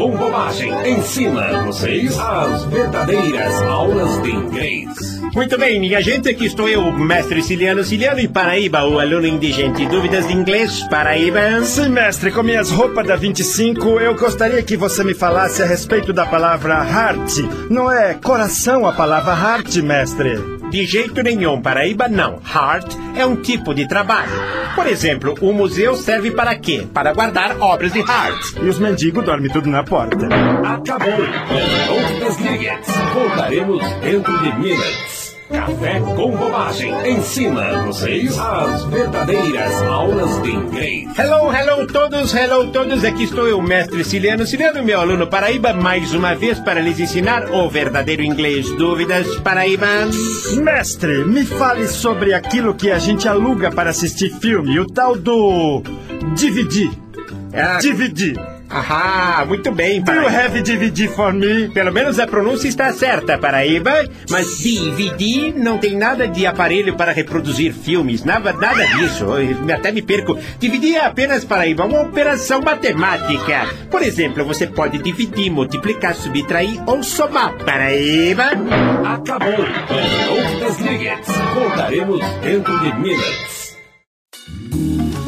Com bobagem. Ensina vocês as verdadeiras aulas de inglês. Muito bem, minha gente, aqui estou eu, mestre Ciliano Ciliano e Paraíba, o aluno indigente. Dúvidas de inglês, Paraíba? Sim, mestre, com minhas roupas da 25, eu gostaria que você me falasse a respeito da palavra heart. Não é coração a palavra heart, mestre? De jeito nenhum, Paraíba não. Heart é um tipo de trabalho. Por exemplo, o museu serve para quê? Para guardar obras de arte. E os mendigos dormem tudo na porta. Acabou. Não desligue. Voltaremos dentro de minutos. Café com bobagem. Ensina vocês as verdadeiras aulas de inglês. Hello, hello todos, hello todos. Aqui estou eu, mestre Ciliano Ciliano, meu aluno Paraíba, mais uma vez para lhes ensinar o verdadeiro inglês. Dúvidas, Paraíba? Mestre, me fale sobre aquilo que a gente aluga para assistir filme, o tal do DVD. Ah, DVD. Ahá, muito bem, Do you have DVD for me? Pelo menos a pronúncia está certa, Paraíba. Mas DVD não tem nada de aparelho para reproduzir filmes. Nada, nada disso. Eu até me perco. DVD é apenas, Paraíba, uma operação matemática. Por exemplo, você pode dividir, multiplicar, subtrair ou somar. Paraíba. Acabou. Não desligue. Voltaremos dentro de minutos.